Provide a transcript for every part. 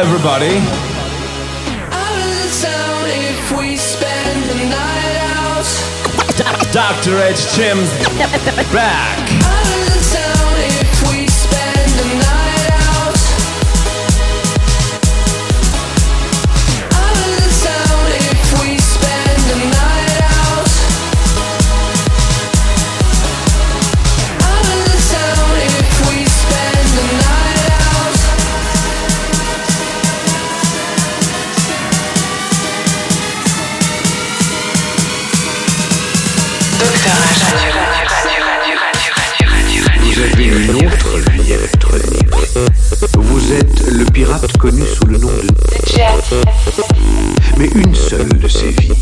everybody. Dr. H. Jim's back. Vous êtes le pirate connu sous le nom de... Mais une seule de ces vies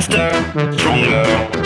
faster, stronger.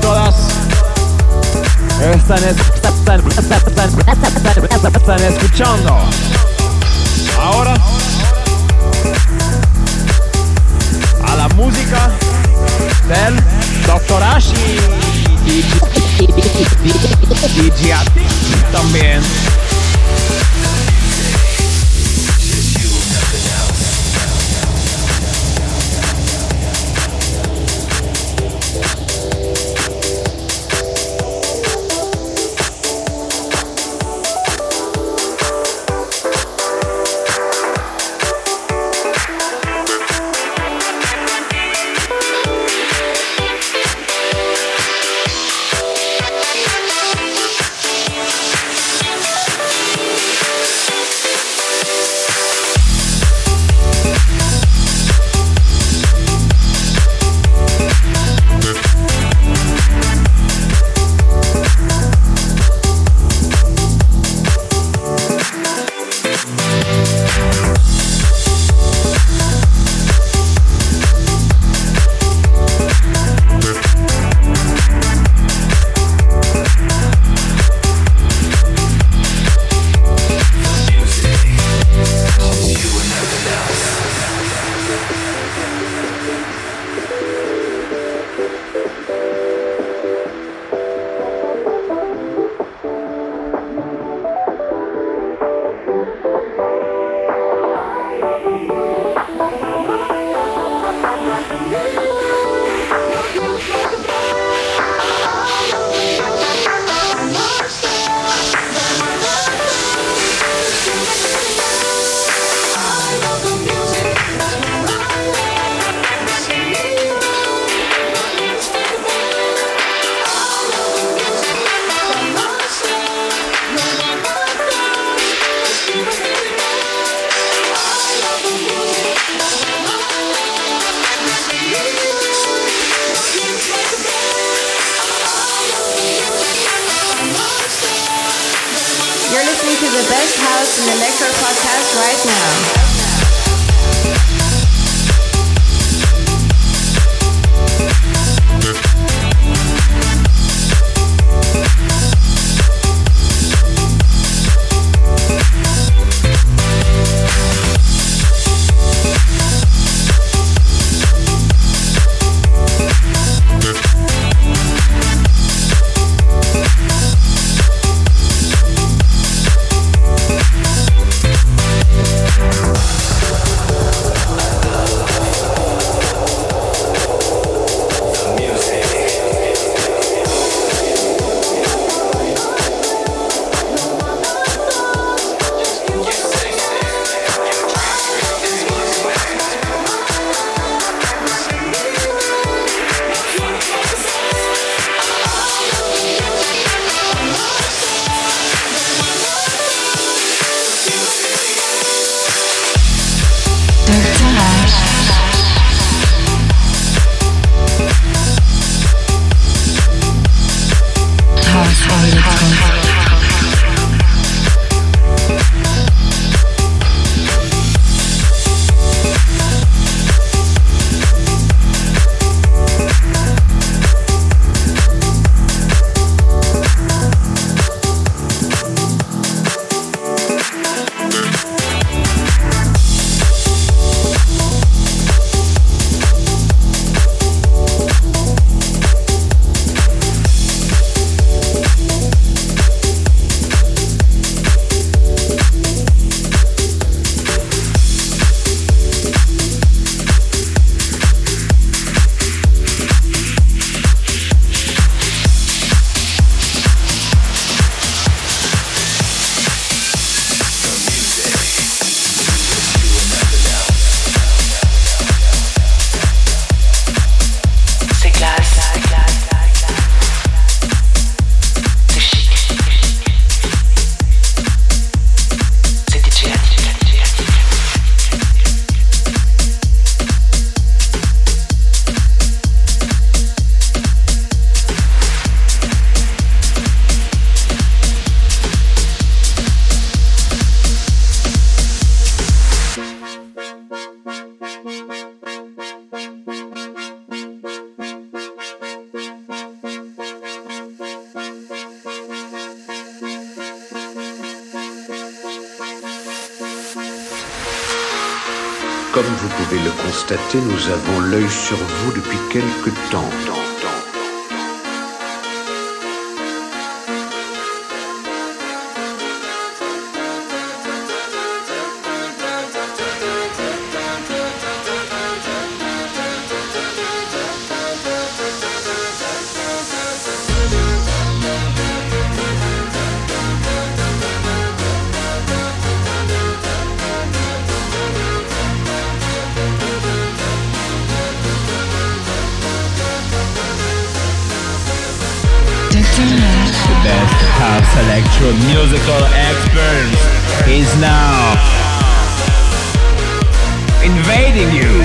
todos todas están, escuchando. Ahora a la música del Doctor Ashi y, DJ y también. constaté, nous avons l'œil sur vous depuis quelque temps. electro musical experience is now invading you.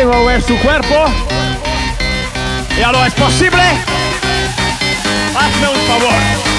quiere mover su cuerpo. Ya lo es posible. Hazme un favor.